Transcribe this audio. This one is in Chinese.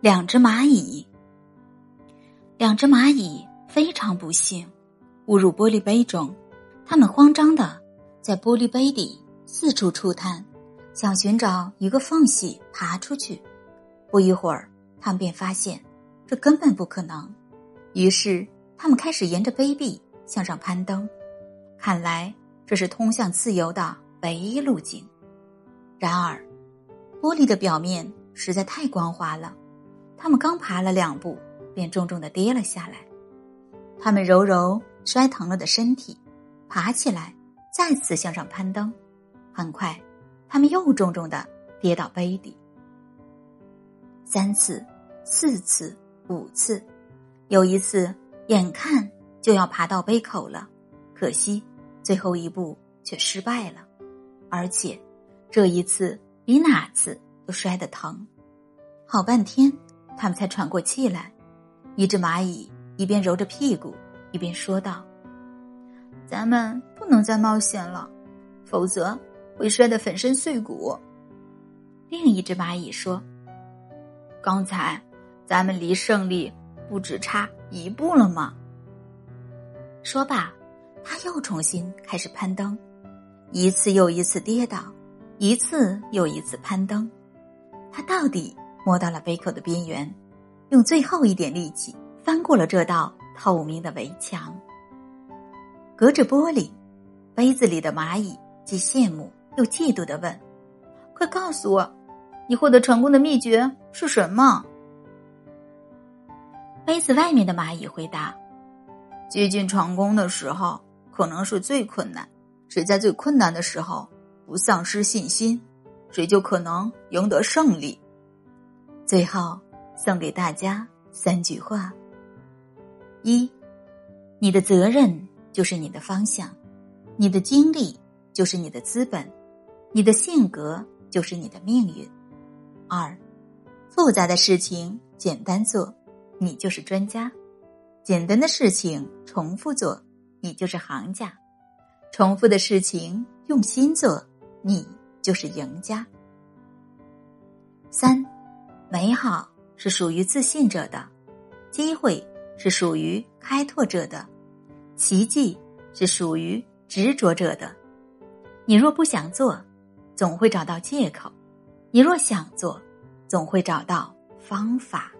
两只蚂蚁。两只蚂蚁非常不幸，误入玻璃杯中。它们慌张的在玻璃杯底四处触探，想寻找一个缝隙爬出去。不一会儿，他们便发现这根本不可能。于是，他们开始沿着杯壁向上攀登。看来这是通向自由的唯一路径。然而，玻璃的表面实在太光滑了。他们刚爬了两步，便重重的跌了下来。他们揉揉摔疼了的身体，爬起来，再次向上攀登。很快，他们又重重的跌到杯底。三次、四次、五次，有一次，眼看就要爬到杯口了，可惜最后一步却失败了，而且这一次比哪次都摔得疼。好半天。他们才喘过气来，一只蚂蚁一边揉着屁股，一边说道：“咱们不能再冒险了，否则会摔得粉身碎骨。”另一只蚂蚁说：“刚才咱们离胜利不只差一步了吗？”说罢，他又重新开始攀登，一次又一次跌倒，一次又一次攀登，他到底。摸到了杯口的边缘，用最后一点力气翻过了这道透明的围墙。隔着玻璃，杯子里的蚂蚁既羡慕又嫉妒的问：“快告诉我，你获得成功的秘诀是什么？”杯子外面的蚂蚁回答：“接近成功的时候，可能是最困难。谁在最困难的时候不丧失信心，谁就可能赢得胜利。”最后，送给大家三句话：一，你的责任就是你的方向，你的经历就是你的资本，你的性格就是你的命运；二，复杂的事情简单做，你就是专家；简单的事情重复做，你就是行家；重复的事情用心做，你就是赢家。三。美好是属于自信者的，机会是属于开拓者的，奇迹是属于执着者的。你若不想做，总会找到借口；你若想做，总会找到方法。